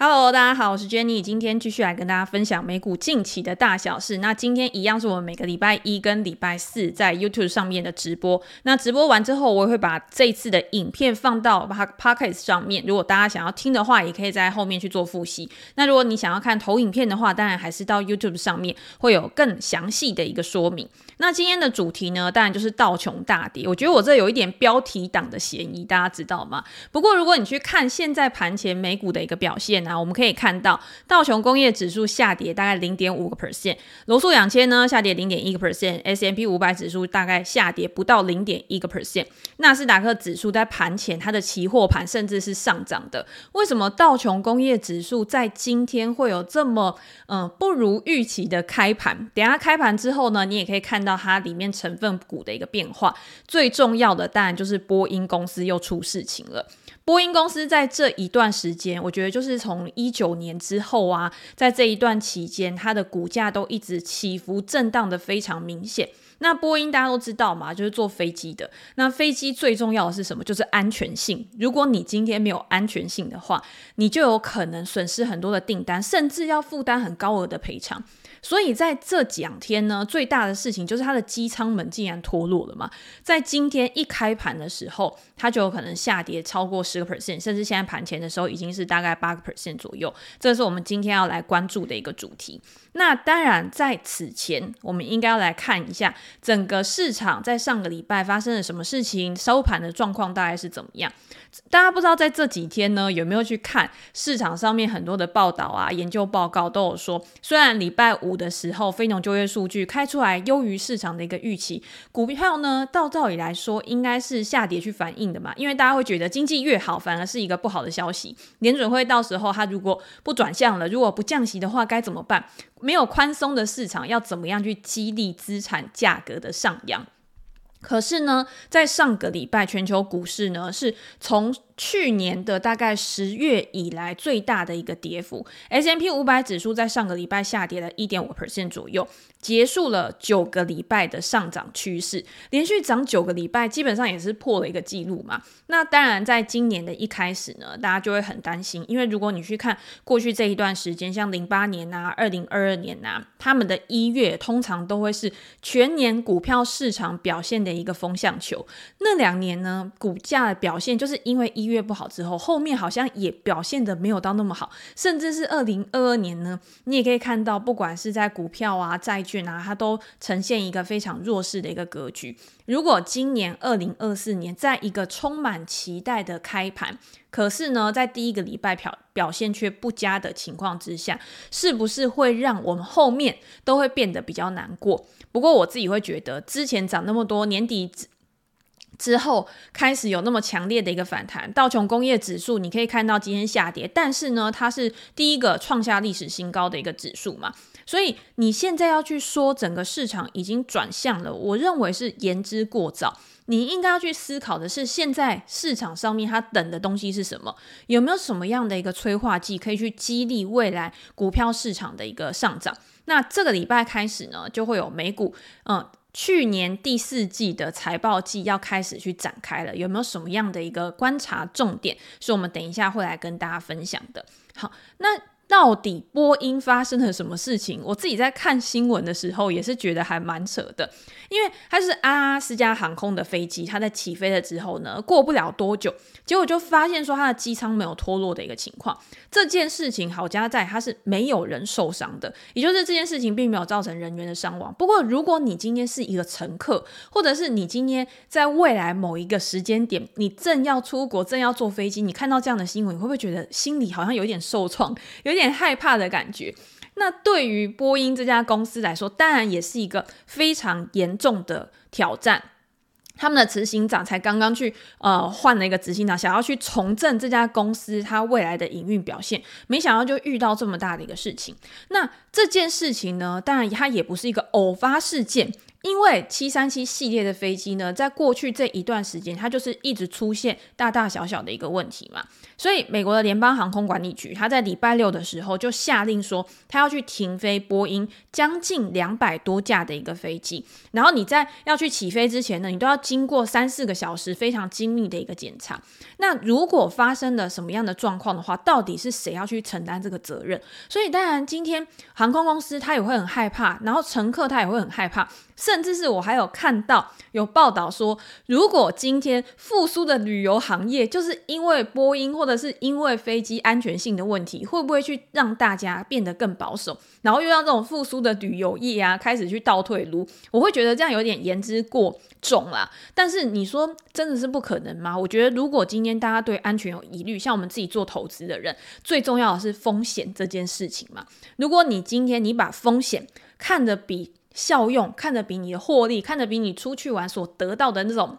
Hello，大家好，我是 Jenny，今天继续来跟大家分享美股近期的大小事。那今天一样是我们每个礼拜一跟礼拜四在 YouTube 上面的直播。那直播完之后，我也会把这一次的影片放到 Podcast 上面。如果大家想要听的话，也可以在后面去做复习。那如果你想要看投影片的话，当然还是到 YouTube 上面会有更详细的一个说明。那今天的主题呢，当然就是道琼大跌。我觉得我这有一点标题党的嫌疑，大家知道吗？不过如果你去看现在盘前美股的一个表现，啊我们可以看到道琼工业指数下跌大概零点五个 percent，罗素两千呢下跌零点一个 percent，S M P 五百指数大概下跌不到零点一个 percent，纳斯达克指数在盘前它的期货盘甚至是上涨的。为什么道琼工业指数在今天会有这么嗯、不如预期的开盘？等下开盘之后呢，你也可以看到到它里面成分股的一个变化。最重要的当然就是波音公司又出事情了。波音公司在这一段时间，我觉得就是从一九年之后啊，在这一段期间，它的股价都一直起伏震荡的非常明显。那波音大家都知道嘛，就是坐飞机的。那飞机最重要的是什么？就是安全性。如果你今天没有安全性的话，你就有可能损失很多的订单，甚至要负担很高额的赔偿。所以在这两天呢，最大的事情就是它的机舱门竟然脱落了嘛。在今天一开盘的时候，它就有可能下跌超过十个 percent，甚至现在盘前的时候已经是大概八个 percent 左右。这是我们今天要来关注的一个主题。那当然，在此前，我们应该要来看一下整个市场在上个礼拜发生了什么事情，收盘的状况大概是怎么样。大家不知道在这几天呢，有没有去看市场上面很多的报道啊、研究报告都有说，虽然礼拜五的时候非农就业数据开出来优于市场的一个预期，股票呢，到照理来说应该是下跌去反映的嘛，因为大家会觉得经济越好，反而是一个不好的消息。联准会到时候它如果不转向了，如果不降息的话，该怎么办？没有宽松的市场，要怎么样去激励资产价格的上扬？可是呢，在上个礼拜，全球股市呢是从去年的大概十月以来最大的一个跌幅，S M P 五百指数在上个礼拜下跌了一点五 percent 左右，结束了九个礼拜的上涨趋势，连续涨九个礼拜，基本上也是破了一个记录嘛。那当然，在今年的一开始呢，大家就会很担心，因为如果你去看过去这一段时间，像零八年啊、二零二二年啊，他们的一月通常都会是全年股票市场表现的一个风向球，那两年呢，股价的表现就是因为一月不好之后，后面好像也表现得没有到那么好，甚至是二零二二年呢，你也可以看到，不管是在股票啊、债券啊，它都呈现一个非常弱势的一个格局。如果今年二零二四年在一个充满期待的开盘，可是呢，在第一个礼拜表表现却不佳的情况之下，是不是会让我们后面都会变得比较难过？不过我自己会觉得，之前涨那么多，年底。之后开始有那么强烈的一个反弹，道琼工业指数你可以看到今天下跌，但是呢，它是第一个创下历史新高的一个指数嘛，所以你现在要去说整个市场已经转向了，我认为是言之过早。你应该要去思考的是，现在市场上面它等的东西是什么？有没有什么样的一个催化剂可以去激励未来股票市场的一个上涨？那这个礼拜开始呢，就会有美股，嗯。去年第四季的财报季要开始去展开了，有没有什么样的一个观察重点？是我们等一下会来跟大家分享的。好，那。到底波音发生了什么事情？我自己在看新闻的时候也是觉得还蛮扯的，因为它是阿拉斯加航空的飞机，它在起飞了之后呢，过不了多久，结果就发现说它的机舱没有脱落的一个情况。这件事情好加在它是没有人受伤的，也就是这件事情并没有造成人员的伤亡。不过如果你今天是一个乘客，或者是你今天在未来某一个时间点，你正要出国，正要坐飞机，你看到这样的新闻，你会不会觉得心里好像有点受创，有点？害怕的感觉。那对于波音这家公司来说，当然也是一个非常严重的挑战。他们的执行长才刚刚去呃换了一个执行长，想要去重振这家公司它未来的营运表现，没想到就遇到这么大的一个事情。那这件事情呢，当然它也不是一个偶发事件，因为七三七系列的飞机呢，在过去这一段时间，它就是一直出现大大小小的一个问题嘛，所以美国的联邦航空管理局，它在礼拜六的时候就下令说，它要去停飞波音将近两百多架的一个飞机，然后你在要去起飞之前呢，你都要经过三四个小时非常精密的一个检查。那如果发生了什么样的状况的话，到底是谁要去承担这个责任？所以当然，今天航空公司它也会很害怕，然后乘客他也会很害怕。甚至是我还有看到有报道说，如果今天复苏的旅游行业就是因为波音或者是因为飞机安全性的问题，会不会去让大家变得更保守，然后又让这种复苏的旅游业啊开始去倒退噜？我会觉得这样有点言之过重啦。但是你说真的是不可能吗？我觉得如果今天大家对安全有疑虑，像我们自己做投资的人，最重要的是风险这件事情嘛。如果你今天你把风险看得比效用看得比你的获利，看得比你出去玩所得到的那种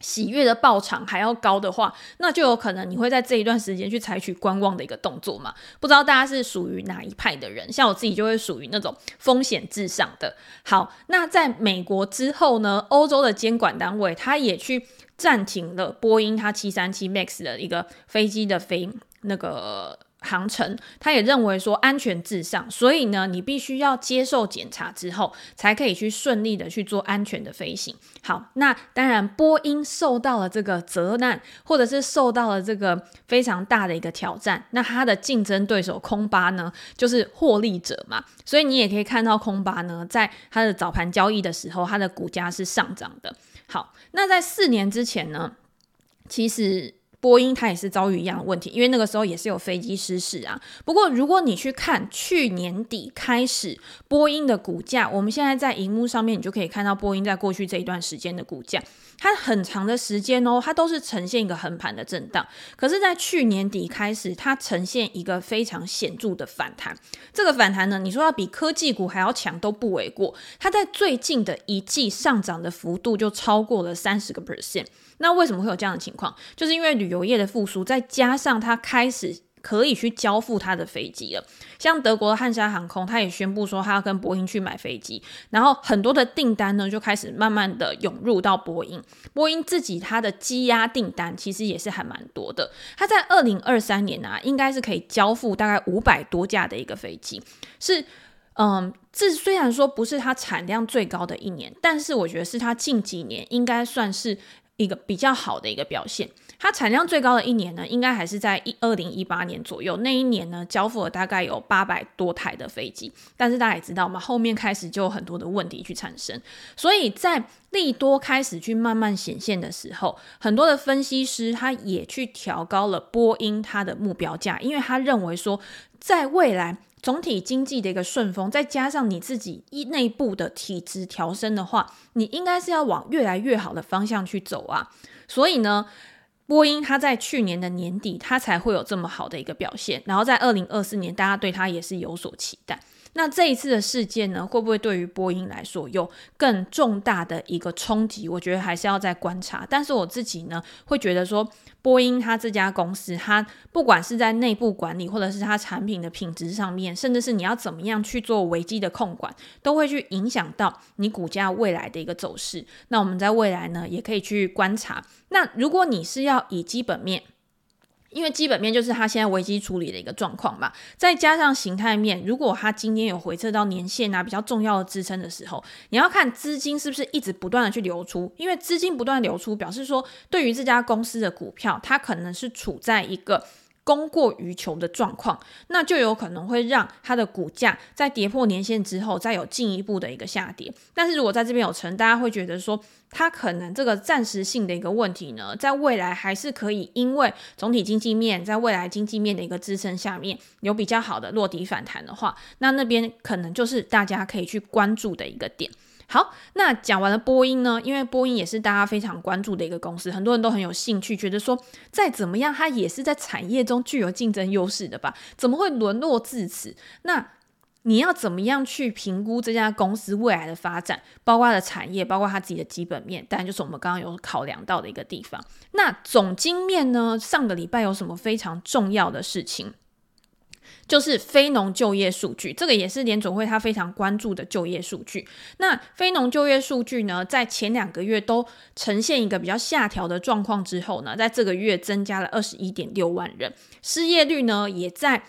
喜悦的报偿还要高的话，那就有可能你会在这一段时间去采取观望的一个动作嘛。不知道大家是属于哪一派的人？像我自己就会属于那种风险至上的。好，那在美国之后呢，欧洲的监管单位他也去暂停了波音它七三七 MAX 的一个飞机的飞那个。航程，他也认为说安全至上，所以呢，你必须要接受检查之后，才可以去顺利的去做安全的飞行。好，那当然，波音受到了这个责难，或者是受到了这个非常大的一个挑战，那它的竞争对手空巴呢，就是获利者嘛。所以你也可以看到空巴呢，在它的早盘交易的时候，它的股价是上涨的。好，那在四年之前呢，其实。波音它也是遭遇一样的问题，因为那个时候也是有飞机失事啊。不过如果你去看去年底开始波音的股价，我们现在在荧幕上面你就可以看到波音在过去这一段时间的股价，它很长的时间哦，它都是呈现一个横盘的震荡。可是，在去年底开始，它呈现一个非常显著的反弹。这个反弹呢，你说要比科技股还要强都不为过。它在最近的一季上涨的幅度就超过了三十个 percent。那为什么会有这样的情况？就是因为旅游业的复苏，再加上它开始可以去交付他的飞机了。像德国的汉莎航空，他也宣布说他要跟波音去买飞机，然后很多的订单呢就开始慢慢的涌入到波音。波音自己它的积压订单其实也是还蛮多的。它在二零二三年啊，应该是可以交付大概五百多架的一个飞机，是。嗯，这虽然说不是它产量最高的一年，但是我觉得是它近几年应该算是一个比较好的一个表现。它产量最高的一年呢，应该还是在一二零一八年左右，那一年呢，交付了大概有八百多台的飞机。但是大家也知道嘛，后面开始就有很多的问题去产生，所以在利多开始去慢慢显现的时候，很多的分析师他也去调高了波音它的目标价，因为他认为说在未来。总体经济的一个顺风，再加上你自己一内部的体质调升的话，你应该是要往越来越好的方向去走啊。所以呢，波音它在去年的年底，它才会有这么好的一个表现，然后在二零二四年，大家对它也是有所期待。那这一次的事件呢，会不会对于波音来说有更重大的一个冲击？我觉得还是要再观察。但是我自己呢，会觉得说，波音它这家公司，它不管是在内部管理，或者是它产品的品质上面，甚至是你要怎么样去做危机的控管，都会去影响到你股价未来的一个走势。那我们在未来呢，也可以去观察。那如果你是要以基本面，因为基本面就是它现在危机处理的一个状况嘛，再加上形态面，如果它今天有回撤到年线啊比较重要的支撑的时候，你要看资金是不是一直不断的去流出，因为资金不断流出，表示说对于这家公司的股票，它可能是处在一个。供过于求的状况，那就有可能会让它的股价在跌破年线之后，再有进一步的一个下跌。但是如果在这边有成，大家会觉得说，它可能这个暂时性的一个问题呢，在未来还是可以，因为总体经济面在未来经济面的一个支撑下面，有比较好的落底反弹的话，那那边可能就是大家可以去关注的一个点。好，那讲完了波音呢，因为波音也是大家非常关注的一个公司，很多人都很有兴趣，觉得说再怎么样，它也是在产业中具有竞争优势的吧？怎么会沦落至此？那你要怎么样去评估这家公司未来的发展，包括它的产业，包括它自己的基本面？当然就是我们刚刚有考量到的一个地方。那总经面呢？上个礼拜有什么非常重要的事情？就是非农就业数据，这个也是联总会他非常关注的就业数据。那非农就业数据呢，在前两个月都呈现一个比较下调的状况之后呢，在这个月增加了二十一点六万人，失业率呢也在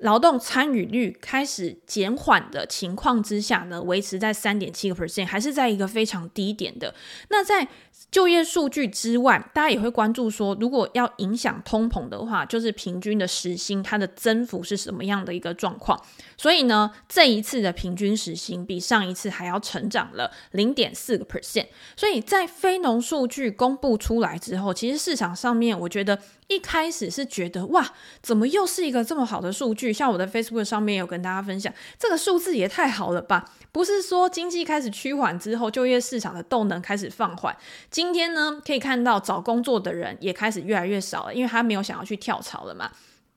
劳动参与率开始减缓的情况之下呢，维持在三点七个 percent，还是在一个非常低点的。那在就业数据之外，大家也会关注说，如果要影响通膨的话，就是平均的时薪它的增幅是什么样的一个状况。所以呢，这一次的平均时薪比上一次还要成长了零点四个 percent。所以在非农数据公布出来之后，其实市场上面我觉得一开始是觉得哇，怎么又是一个这么好的数据？像我的 Facebook 上面有跟大家分享，这个数字也太好了吧？不是说经济开始趋缓之后，就业市场的动能开始放缓。今天呢，可以看到找工作的人也开始越来越少了，因为他没有想要去跳槽了嘛。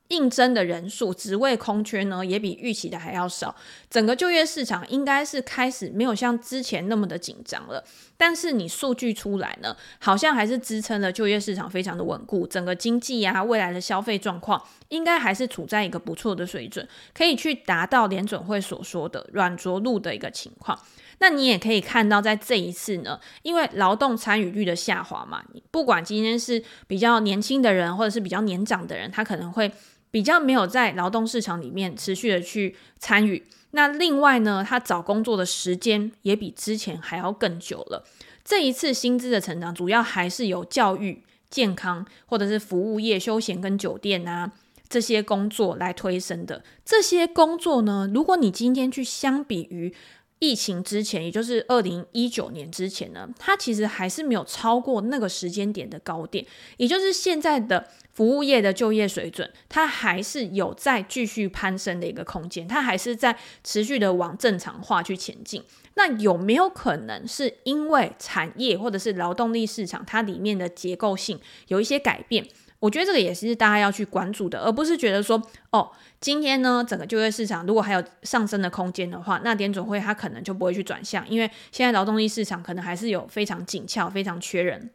应征的人数、职位空缺呢，也比预期的还要少。整个就业市场应该是开始没有像之前那么的紧张了。但是你数据出来呢，好像还是支撑了就业市场非常的稳固。整个经济啊，未来的消费状况应该还是处在一个不错的水准，可以去达到联准会所说的软着陆的一个情况。那你也可以看到，在这一次呢，因为劳动参与率的下滑嘛，不管今天是比较年轻的人，或者是比较年长的人，他可能会。比较没有在劳动市场里面持续的去参与，那另外呢，他找工作的时间也比之前还要更久了。这一次薪资的成长，主要还是由教育、健康或者是服务业、休闲跟酒店啊这些工作来推升的。这些工作呢，如果你今天去相比于疫情之前，也就是二零一九年之前呢，它其实还是没有超过那个时间点的高点，也就是现在的。服务业的就业水准，它还是有在继续攀升的一个空间，它还是在持续的往正常化去前进。那有没有可能是因为产业或者是劳动力市场它里面的结构性有一些改变？我觉得这个也是大家要去关注的，而不是觉得说，哦，今天呢整个就业市场如果还有上升的空间的话，那联总会它可能就不会去转向，因为现在劳动力市场可能还是有非常紧俏、非常缺人。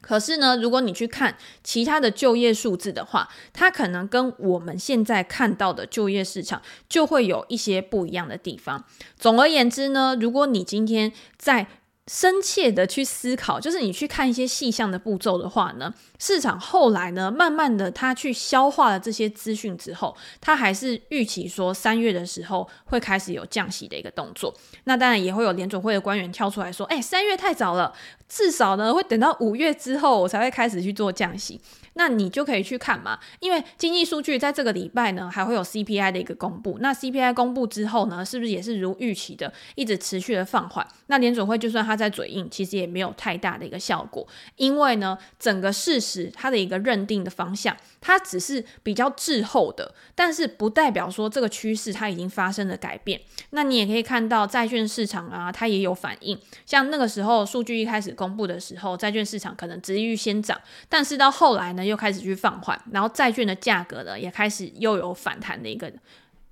可是呢，如果你去看其他的就业数字的话，它可能跟我们现在看到的就业市场就会有一些不一样的地方。总而言之呢，如果你今天在深切的去思考，就是你去看一些细项的步骤的话呢，市场后来呢，慢慢的他去消化了这些资讯之后，他还是预期说三月的时候会开始有降息的一个动作。那当然也会有联准会的官员跳出来说，哎，三月太早了，至少呢会等到五月之后我才会开始去做降息。那你就可以去看嘛，因为经济数据在这个礼拜呢，还会有 CPI 的一个公布。那 CPI 公布之后呢，是不是也是如预期的，一直持续的放缓？那联准会就算他在嘴硬，其实也没有太大的一个效果，因为呢，整个事实它的一个认定的方向，它只是比较滞后的，但是不代表说这个趋势它已经发生了改变。那你也可以看到债券市场啊，它也有反应。像那个时候数据一开始公布的时候，债券市场可能殖利率先涨，但是到后来呢，又开始去放缓，然后债券的价格呢也开始又有反弹的一个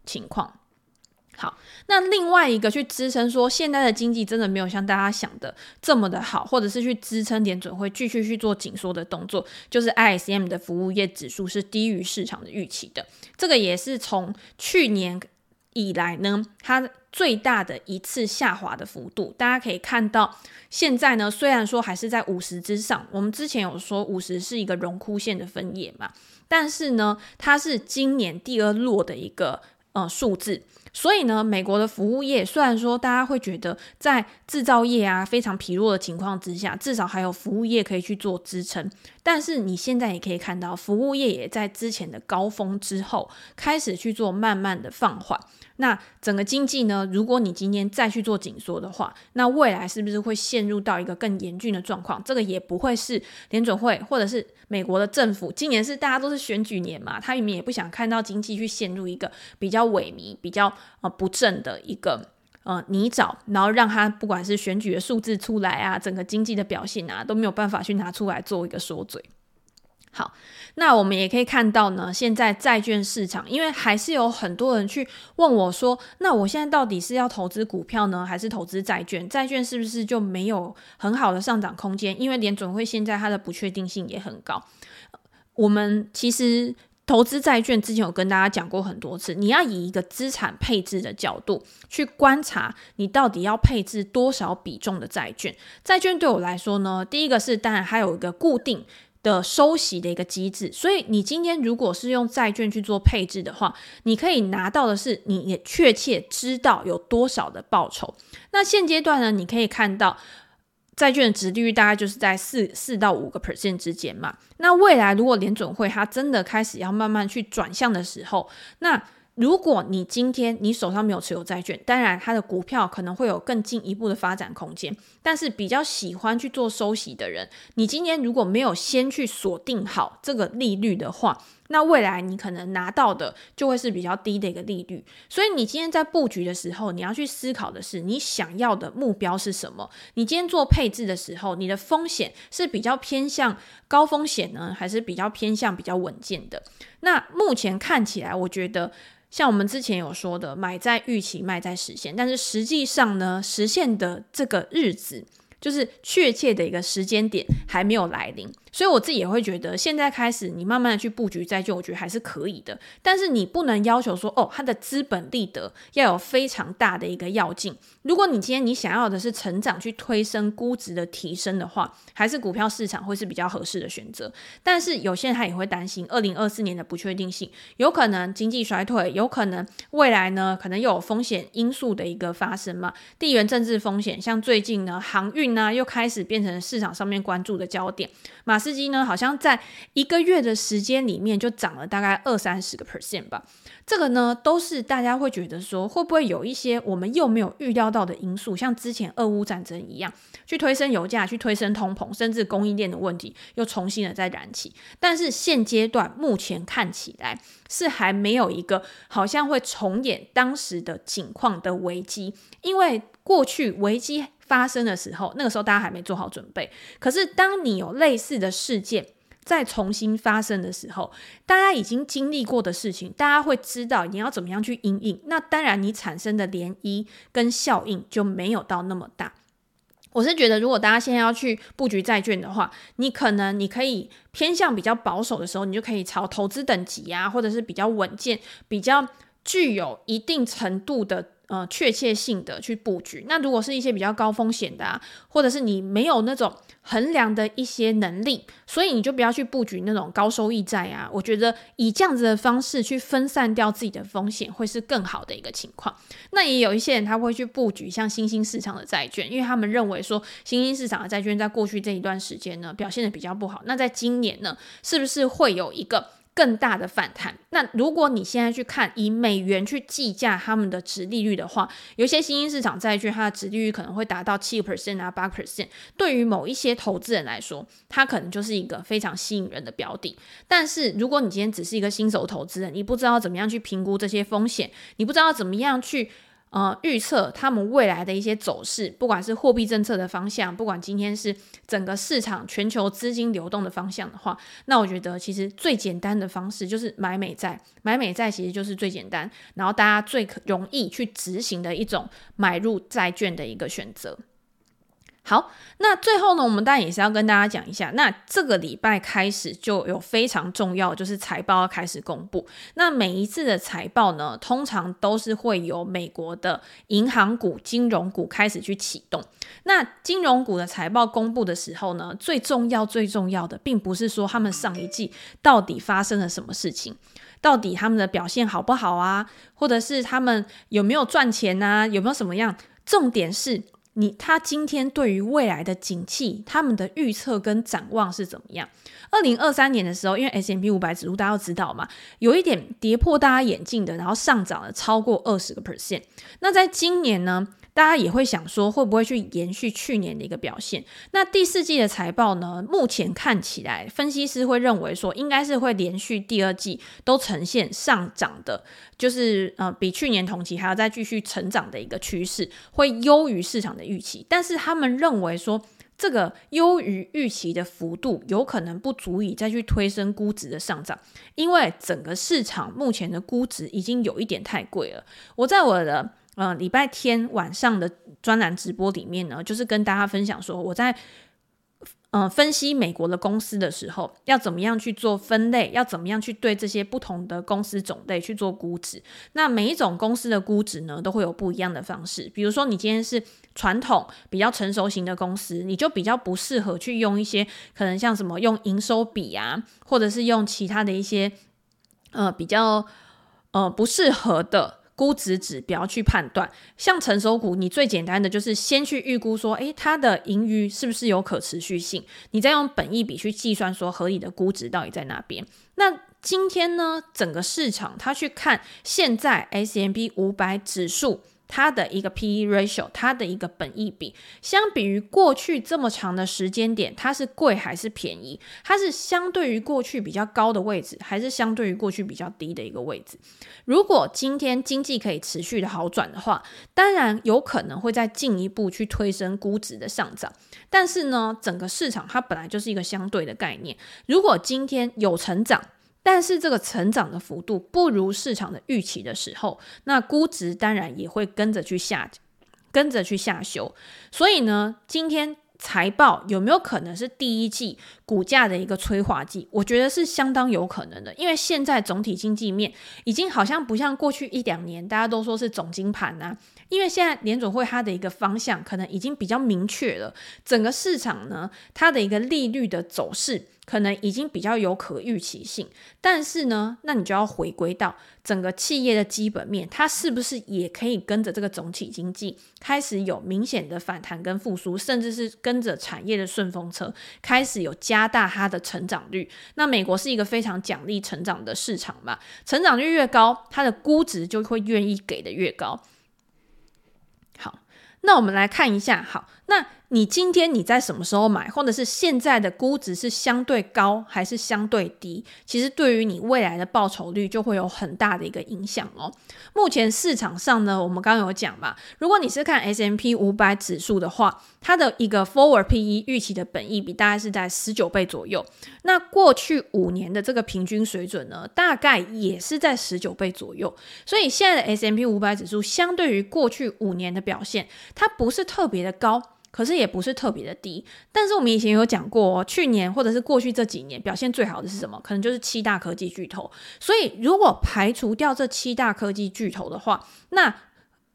情况。好，那另外一个去支撑说现在的经济真的没有像大家想的这么的好，或者是去支撑点准会继续去做紧缩的动作，就是 ISM 的服务业指数是低于市场的预期的。这个也是从去年以来呢，它最大的一次下滑的幅度，大家可以看到，现在呢虽然说还是在五十之上，我们之前有说五十是一个荣枯线的分野嘛，但是呢，它是今年第二弱的一个呃数字。所以呢，美国的服务业虽然说大家会觉得在制造业啊非常疲弱的情况之下，至少还有服务业可以去做支撑。但是你现在也可以看到，服务业也在之前的高峰之后开始去做慢慢的放缓。那整个经济呢，如果你今天再去做紧缩的话，那未来是不是会陷入到一个更严峻的状况？这个也不会是联准会或者是美国的政府。今年是大家都是选举年嘛，他们也不想看到经济去陷入一个比较萎靡、比较呃不振的一个呃泥沼，然后让他不管是选举的数字出来啊，整个经济的表现啊都没有办法去拿出来做一个说嘴。好，那我们也可以看到呢，现在债券市场，因为还是有很多人去问我说，那我现在到底是要投资股票呢，还是投资债券？债券是不是就没有很好的上涨空间？因为联准会现在它的不确定性也很高。我们其实投资债券之前有跟大家讲过很多次，你要以一个资产配置的角度去观察，你到底要配置多少比重的债券。债券对我来说呢，第一个是当然还有一个固定的收息的一个机制，所以你今天如果是用债券去做配置的话，你可以拿到的是你也确切知道有多少的报酬。那现阶段呢，你可以看到。债券的殖利率大概就是在四四到五个 percent 之间嘛。那未来如果联准会它真的开始要慢慢去转向的时候，那如果你今天你手上没有持有债券，当然它的股票可能会有更进一步的发展空间。但是比较喜欢去做收息的人，你今天如果没有先去锁定好这个利率的话，那未来你可能拿到的就会是比较低的一个利率，所以你今天在布局的时候，你要去思考的是你想要的目标是什么？你今天做配置的时候，你的风险是比较偏向高风险呢，还是比较偏向比较稳健的？那目前看起来，我觉得像我们之前有说的，买在预期，卖在实现，但是实际上呢，实现的这个日子。就是确切的一个时间点还没有来临，所以我自己也会觉得，现在开始你慢慢的去布局债券，我觉得还是可以的。但是你不能要求说，哦，它的资本利得要有非常大的一个要进。如果你今天你想要的是成长去推升估值的提升的话，还是股票市场会是比较合适的选择。但是有些人他也会担心二零二四年的不确定性，有可能经济衰退，有可能未来呢可能又有风险因素的一个发生嘛，地缘政治风险，像最近呢航运。呢又开始变成市场上面关注的焦点。马斯士基呢，好像在一个月的时间里面就涨了大概二三十个 percent 吧。这个呢，都是大家会觉得说，会不会有一些我们又没有预料到的因素，像之前俄乌战争一样，去推升油价，去推升通膨，甚至供应链的问题又重新的再燃起。但是现阶段目前看起来是还没有一个好像会重演当时的景况的危机，因为过去危机发生的时候，那个时候大家还没做好准备。可是当你有类似的事件，再重新发生的时候，大家已经经历过的事情，大家会知道你要怎么样去因应。那当然，你产生的涟漪跟效应就没有到那么大。我是觉得，如果大家现在要去布局债券的话，你可能你可以偏向比较保守的时候，你就可以朝投资等级啊，或者是比较稳健、比较具有一定程度的。呃，确切性的去布局。那如果是一些比较高风险的啊，或者是你没有那种衡量的一些能力，所以你就不要去布局那种高收益债啊。我觉得以这样子的方式去分散掉自己的风险，会是更好的一个情况。那也有一些人他会去布局像新兴市场的债券，因为他们认为说新兴市场的债券在过去这一段时间呢表现得比较不好。那在今年呢，是不是会有一个更大的反弹。那如果你现在去看以美元去计价他们的值利率的话，有些新兴市场债券它的值利率可能会达到七 percent 啊，八 percent。对于某一些投资人来说，它可能就是一个非常吸引人的标的。但是如果你今天只是一个新手投资人，你不知道怎么样去评估这些风险，你不知道怎么样去。呃，预测他们未来的一些走势，不管是货币政策的方向，不管今天是整个市场全球资金流动的方向的话，那我觉得其实最简单的方式就是买美债。买美债其实就是最简单，然后大家最容易去执行的一种买入债券的一个选择。好，那最后呢，我们当然也是要跟大家讲一下，那这个礼拜开始就有非常重要，就是财报要开始公布。那每一次的财报呢，通常都是会由美国的银行股、金融股开始去启动。那金融股的财报公布的时候呢，最重要、最重要的，并不是说他们上一季到底发生了什么事情，到底他们的表现好不好啊，或者是他们有没有赚钱啊，有没有什么样？重点是。你他今天对于未来的景气，他们的预测跟展望是怎么样？二零二三年的时候，因为 S M P 五百指数大家都知道嘛，有一点跌破大家眼镜的，然后上涨了超过二十个 percent。那在今年呢？大家也会想说，会不会去延续去年的一个表现？那第四季的财报呢？目前看起来，分析师会认为说，应该是会连续第二季都呈现上涨的，就是呃，比去年同期还要再继续成长的一个趋势，会优于市场的预期。但是他们认为说，这个优于预期的幅度有可能不足以再去推升估值的上涨，因为整个市场目前的估值已经有一点太贵了。我在我的。呃，礼拜天晚上的专栏直播里面呢，就是跟大家分享说，我在嗯、分析美国的公司的时候，要怎么样去做分类？要怎么样去对这些不同的公司种类去做估值？那每一种公司的估值呢，都会有不一样的方式。比如说，你今天是传统比较成熟型的公司，你就比较不适合去用一些可能像什么用营收比啊，或者是用其他的一些呃比较呃不适合的。估值指标去判断，像成熟股，你最简单的就是先去预估说，诶，它的盈余是不是有可持续性？你再用本益比去计算说合理的估值到底在哪边？那今天呢，整个市场它去看现在 S M B 五百指数。它的一个 P/E ratio，它的一个本益比，相比于过去这么长的时间点，它是贵还是便宜？它是相对于过去比较高的位置，还是相对于过去比较低的一个位置？如果今天经济可以持续的好转的话，当然有可能会再进一步去推升估值的上涨。但是呢，整个市场它本来就是一个相对的概念，如果今天有成长，但是这个成长的幅度不如市场的预期的时候，那估值当然也会跟着去下，跟着去下修。所以呢，今天财报有没有可能是第一季股价的一个催化剂？我觉得是相当有可能的，因为现在总体经济面已经好像不像过去一两年，大家都说是总金盘啊。因为现在联准会它的一个方向可能已经比较明确了，整个市场呢，它的一个利率的走势。可能已经比较有可预期性，但是呢，那你就要回归到整个企业的基本面，它是不是也可以跟着这个总体经济开始有明显的反弹跟复苏，甚至是跟着产业的顺风车开始有加大它的成长率？那美国是一个非常奖励成长的市场嘛，成长率越高，它的估值就会愿意给的越高。好，那我们来看一下，好，那。你今天你在什么时候买，或者是现在的估值是相对高还是相对低？其实对于你未来的报酬率就会有很大的一个影响哦。目前市场上呢，我们刚刚有讲嘛，如果你是看 S&P 500指数的话，它的一个 Forward PE 预期的本益比大概是在十九倍左右。那过去五年的这个平均水准呢，大概也是在十九倍左右。所以现在的 S&P 500指数相对于过去五年的表现，它不是特别的高。可是也不是特别的低，但是我们以前有讲过，去年或者是过去这几年表现最好的是什么？可能就是七大科技巨头。所以如果排除掉这七大科技巨头的话，那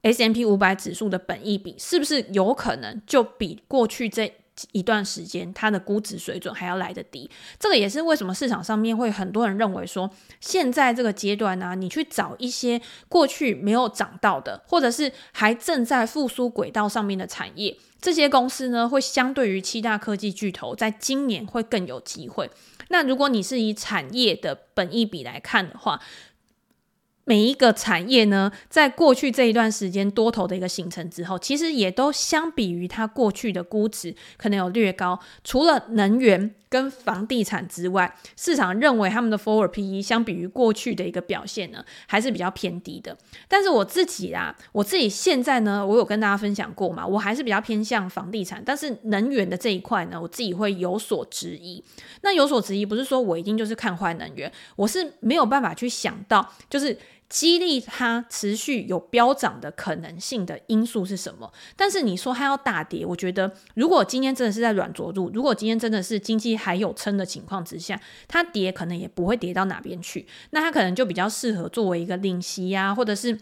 S M P 五百指数的本益比是不是有可能就比过去这一段时间它的估值水准还要来得低？这个也是为什么市场上面会很多人认为说，现在这个阶段呢、你去找一些过去没有涨到的，或者是还正在复苏轨道上面的产业。这些公司呢，会相对于七大科技巨头，在今年会更有机会。那如果你是以产业的本益比来看的话，每一个产业呢，在过去这一段时间多头的一个形成之后，其实也都相比于它过去的估值可能有略高。除了能源跟房地产之外，市场认为他们的 forward PE 相比于过去的一个表现呢，还是比较偏低的。但是我自己啊，我自己现在呢，我有跟大家分享过嘛，我还是比较偏向房地产，但是能源的这一块呢，我自己会有所质疑。那有所质疑，不是说我一定就是看坏能源，我是没有办法去想到，就是。激励它持续有飙涨的可能性的因素是什么？但是你说它要大跌，我觉得如果今天真的是在软着陆，如果今天真的是经济还有撑的情况之下，它跌可能也不会跌到哪边去。那它可能就比较适合作为一个领息呀，或者是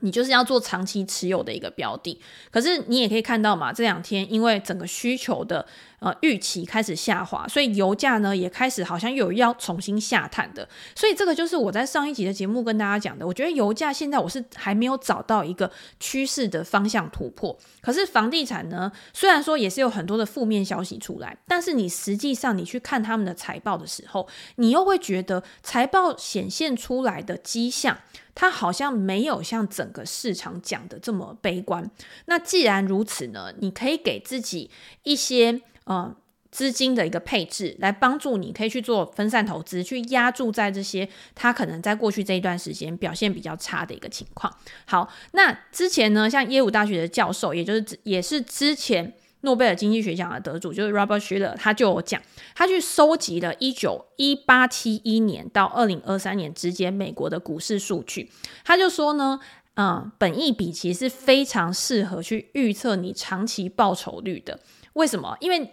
你就是要做长期持有的一个标的。可是你也可以看到嘛，这两天因为整个需求的。呃，预期开始下滑，所以油价呢也开始好像有要重新下探的，所以这个就是我在上一集的节目跟大家讲的。我觉得油价现在我是还没有找到一个趋势的方向突破，可是房地产呢，虽然说也是有很多的负面消息出来，但是你实际上你去看他们的财报的时候，你又会觉得财报显现出来的迹象，它好像没有像整个市场讲的这么悲观。那既然如此呢，你可以给自己一些。呃，资金的一个配置，来帮助你可以去做分散投资，去压注在这些它可能在过去这一段时间表现比较差的一个情况。好，那之前呢，像耶鲁大学的教授，也就是也是之前诺贝尔经济学奖的得主，就是 Robert Shiller，他就有讲，他去收集了一九一八七一年到二零二三年之间美国的股市数据，他就说呢，嗯，本益比其实是非常适合去预测你长期报酬率的。为什么？因为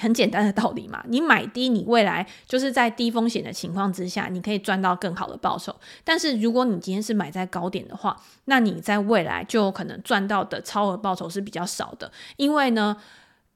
很简单的道理嘛，你买低，你未来就是在低风险的情况之下，你可以赚到更好的报酬。但是如果你今天是买在高点的话，那你在未来就可能赚到的超额报酬是比较少的，因为呢，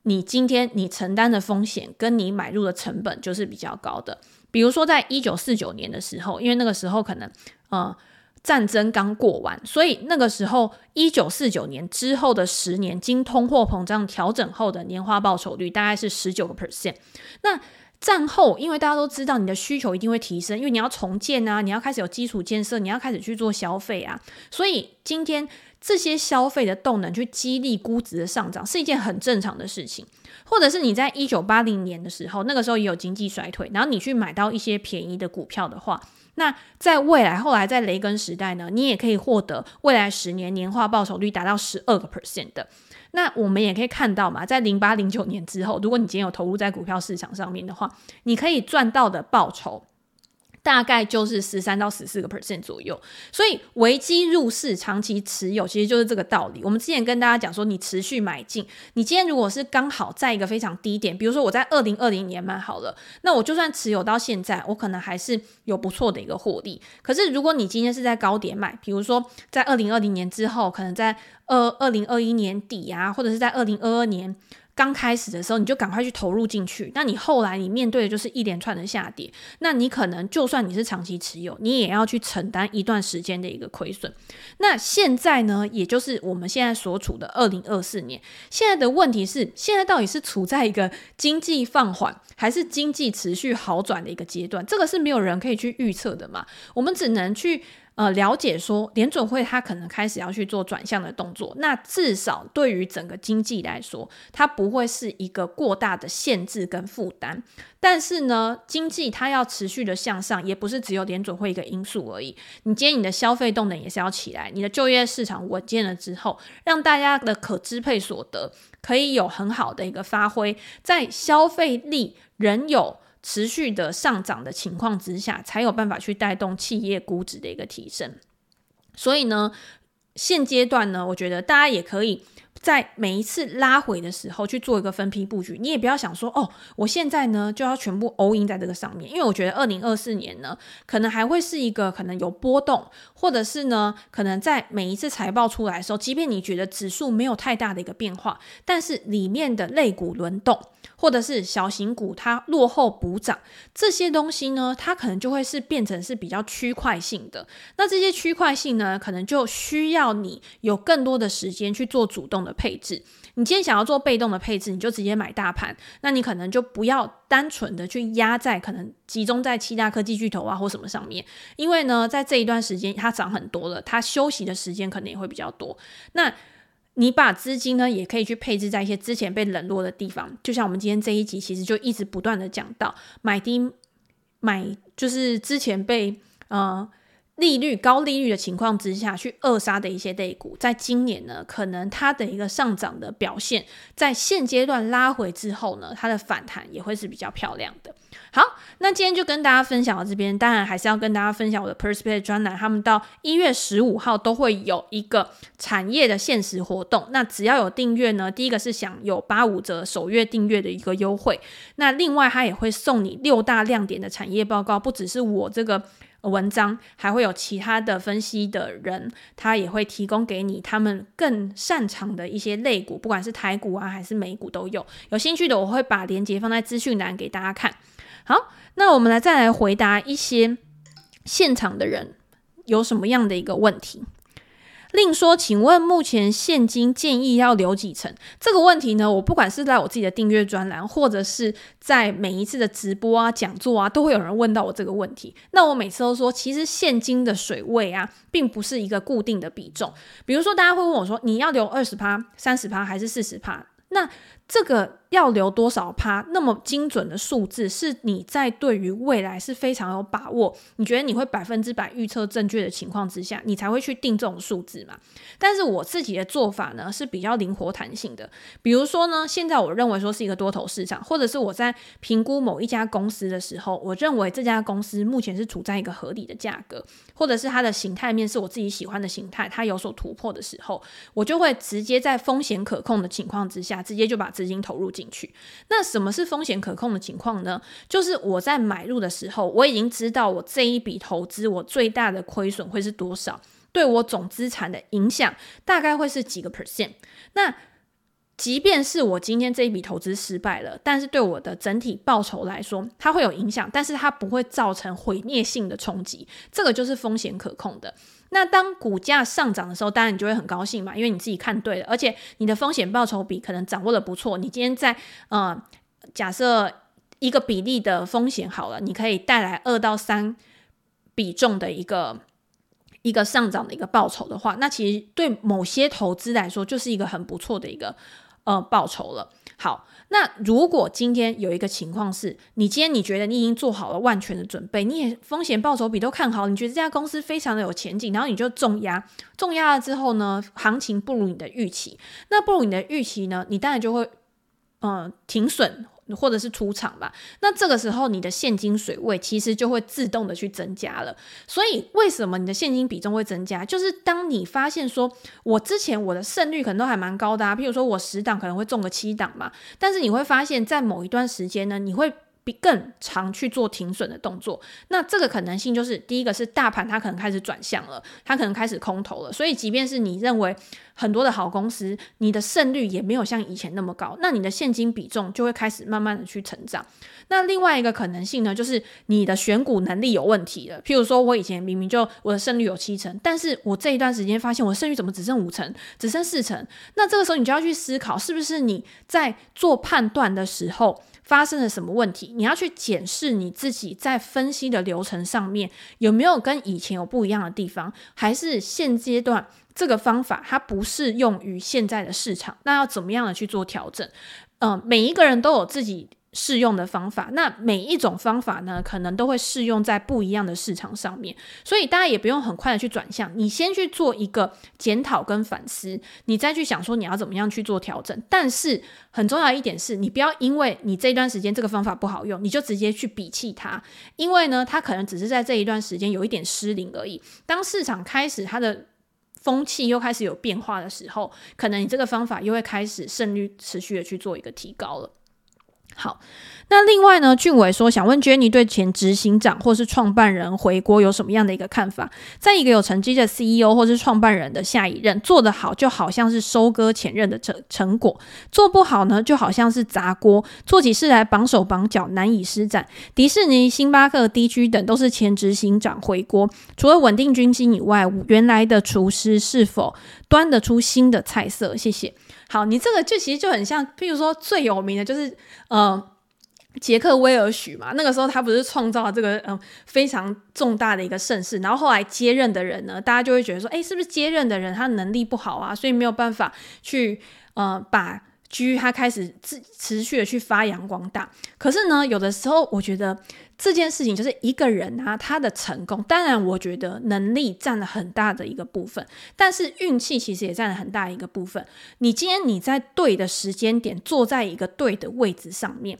你今天你承担的风险跟你买入的成本就是比较高的。比如说在一九四九年的时候，因为那个时候可能呃战争刚过完，所以那个时候一九四九年之后的十年，经通货膨胀调整后的年化报酬率大概是十九个 percent。那战后，因为大家都知道你的需求一定会提升，因为你要重建啊，你要开始有基础建设，你要开始去做消费啊，所以今天这些消费的动能去激励估值的上涨是一件很正常的事情。或者是你在一九八零年的时候，那个时候也有经济衰退，然后你去买到一些便宜的股票的话，那在未来后来在雷根时代呢，你也可以获得未来十年年化报酬率达到十二个 percent 的。那我们也可以看到嘛，在零八零九年之后，如果你今天有投入在股票市场上面的话，你可以赚到的报酬。大概就是十三到十四个 percent 左右，所以危机入市，长期持有其实就是这个道理。我们之前跟大家讲说，你持续买进，你今天如果是刚好在一个非常低点，比如说我在二零二零年买好了，那我就算持有到现在，我可能还是有不错的一个获利。可是如果你今天是在高点买，比如说在二零二零年之后，可能在二二零二一年底啊，或者是在二零二二年。刚开始的时候，你就赶快去投入进去。那你后来你面对的就是一连串的下跌，那你可能就算你是长期持有，你也要去承担一段时间的一个亏损。那现在呢，也就是我们现在所处的二零二四年，现在的问题是，现在到底是处在一个经济放缓，还是经济持续好转的一个阶段？这个是没有人可以去预测的嘛。我们只能去。呃，了解说联准会它可能开始要去做转向的动作，那至少对于整个经济来说，它不会是一个过大的限制跟负担。但是呢，经济它要持续的向上，也不是只有联准会一个因素而已。你今天你的消费动能也是要起来，你的就业市场稳健了之后，让大家的可支配所得可以有很好的一个发挥，在消费力仍有。持续的上涨的情况之下，才有办法去带动企业估值的一个提升。所以呢，现阶段呢，我觉得大家也可以。在每一次拉回的时候去做一个分批布局，你也不要想说哦，我现在呢就要全部 all in 在这个上面，因为我觉得二零二四年呢可能还会是一个可能有波动，或者是呢可能在每一次财报出来的时候，即便你觉得指数没有太大的一个变化，但是里面的类股轮动，或者是小型股它落后补涨这些东西呢，它可能就会是变成是比较区块性的。那这些区块性呢，可能就需要你有更多的时间去做主动的。配置，你今天想要做被动的配置，你就直接买大盘，那你可能就不要单纯的去压在可能集中在七大科技巨头啊或什么上面，因为呢，在这一段时间它涨很多了，它休息的时间可能也会比较多。那你把资金呢，也可以去配置在一些之前被冷落的地方，就像我们今天这一集其实就一直不断的讲到买低买，就是之前被呃。利率高利率的情况之下去扼杀的一些类股，在今年呢，可能它的一个上涨的表现，在现阶段拉回之后呢，它的反弹也会是比较漂亮的。好，那今天就跟大家分享到这边，当然还是要跟大家分享我的 Perspective 专栏，他们到一月十五号都会有一个产业的限时活动。那只要有订阅呢，第一个是享有八五折首月订阅的一个优惠，那另外他也会送你六大亮点的产业报告，不只是我这个。文章还会有其他的分析的人，他也会提供给你他们更擅长的一些类股，不管是台股啊还是美股都有。有兴趣的我会把链接放在资讯栏给大家看。好，那我们来再来回答一些现场的人有什么样的一个问题。另说，请问目前现金建议要留几成？这个问题呢，我不管是在我自己的订阅专栏，或者是在每一次的直播啊、讲座啊，都会有人问到我这个问题。那我每次都说，其实现金的水位啊，并不是一个固定的比重。比如说，大家会问我说，你要留二十趴、三十趴还是四十趴？那这个要留多少趴？那么精准的数字，是你在对于未来是非常有把握，你觉得你会百分之百预测正确的情况之下，你才会去定这种数字嘛？但是我自己的做法呢，是比较灵活弹性的。比如说呢，现在我认为说是一个多头市场，或者是我在评估某一家公司的时候，我认为这家公司目前是处在一个合理的价格，或者是它的形态面是我自己喜欢的形态，它有所突破的时候，我就会直接在风险可控的情况之下，直接就把。资金投入进去。那什么是风险可控的情况呢？就是我在买入的时候，我已经知道我这一笔投资我最大的亏损会是多少，对我总资产的影响大概会是几个 percent。那即便是我今天这一笔投资失败了，但是对我的整体报酬来说，它会有影响，但是它不会造成毁灭性的冲击。这个就是风险可控的。那当股价上涨的时候，当然你就会很高兴嘛，因为你自己看对了，而且你的风险报酬比可能掌握的不错。你今天在呃，假设一个比例的风险好了，你可以带来二到三比重的一个一个上涨的一个报酬的话，那其实对某些投资来说，就是一个很不错的一个。呃，报酬了。好，那如果今天有一个情况是，你今天你觉得你已经做好了万全的准备，你也风险报酬比都看好，你觉得这家公司非常的有前景，然后你就重压，重压了之后呢，行情不如你的预期，那不如你的预期呢，你当然就会，嗯，停损。或者是出场吧，那这个时候你的现金水位其实就会自动的去增加了。所以为什么你的现金比重会增加？就是当你发现说，我之前我的胜率可能都还蛮高的啊，譬如说我十档可能会中个七档嘛，但是你会发现在某一段时间呢，你会。比更常去做停损的动作，那这个可能性就是第一个是大盘它可能开始转向了，它可能开始空头了，所以即便是你认为很多的好公司，你的胜率也没有像以前那么高，那你的现金比重就会开始慢慢的去成长。那另外一个可能性呢，就是你的选股能力有问题了。譬如说我以前明明就我的胜率有七成，但是我这一段时间发现我的胜率怎么只剩五成，只剩四成，那这个时候你就要去思考，是不是你在做判断的时候，发生了什么问题？你要去检视你自己在分析的流程上面有没有跟以前有不一样的地方，还是现阶段这个方法它不适用于现在的市场？那要怎么样的去做调整？嗯、每一个人都有自己。适用的方法，那每一种方法呢，可能都会适用在不一样的市场上面，所以大家也不用很快的去转向，你先去做一个检讨跟反思，你再去想说你要怎么样去做调整。但是很重要一点是，你不要因为你这段时间这个方法不好用，你就直接去鄙弃它，因为呢，它可能只是在这一段时间有一点失灵而已。当市场开始它的风气又开始有变化的时候，可能你这个方法又会开始胜率持续的去做一个提高了。好，那另外呢，俊伟说想问 Jenny 对前执行长或是创办人回国有什么样的一个看法？在一个有成绩的 CEO 或是创办人的下一任做得好，就好像是收割前任的成成果；做不好呢，就好像是砸锅，做起事来绑手绑脚，难以施展。迪士尼、星巴克、DG 等都是前执行长回国，除了稳定军心以外，原来的厨师是否端得出新的菜色？谢谢。好，你这个就其实就很像，譬如说最有名的就是呃杰克威尔许嘛，那个时候他不是创造了这个嗯、非常重大的一个盛世，然后后来接任的人呢，大家就会觉得说，诶，是不是接任的人他能力不好啊，所以没有办法去呃把。居他开始持持续的去发扬光大，可是呢，有的时候我觉得这件事情就是一个人啊，他的成功，当然我觉得能力占了很大的一个部分，但是运气其实也占了很大一个部分。你今天你在对的时间点，坐在一个对的位置上面。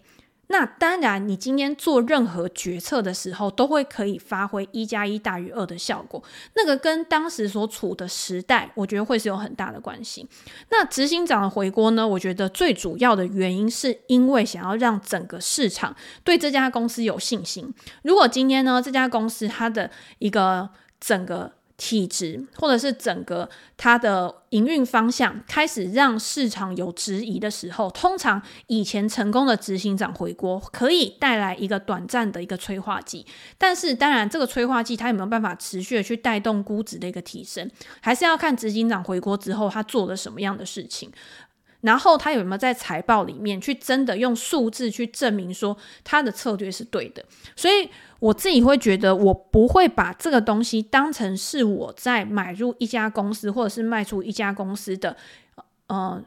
那当然，你今天做任何决策的时候，都会可以发挥一加一大于二的效果。那个跟当时所处的时代，我觉得会是有很大的关系。那执行长的回锅呢？我觉得最主要的原因是因为想要让整个市场对这家公司有信心。如果今天呢，这家公司它的一个整个体质，或者是整个它的营运方向开始让市场有质疑的时候，通常以前成功的执行长回国可以带来一个短暂的一个催化剂，但是当然这个催化剂它有没有办法持续的去带动估值的一个提升，还是要看执行长回国之后他做了什么样的事情。然后他有没有在财报里面去真的用数字去证明说他的策略是对的？所以我自己会觉得，我不会把这个东西当成是我在买入一家公司或者是卖出一家公司的，呃，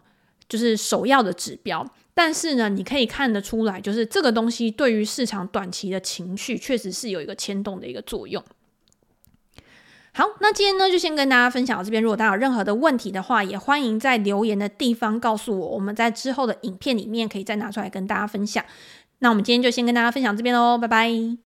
就是首要的指标。但是呢，你可以看得出来，就是这个东西对于市场短期的情绪确实是有一个牵动的一个作用。好，那今天呢就先跟大家分享到这边。如果大家有任何的问题的话，也欢迎在留言的地方告诉我，我们在之后的影片里面可以再拿出来跟大家分享。那我们今天就先跟大家分享这边喽，拜拜。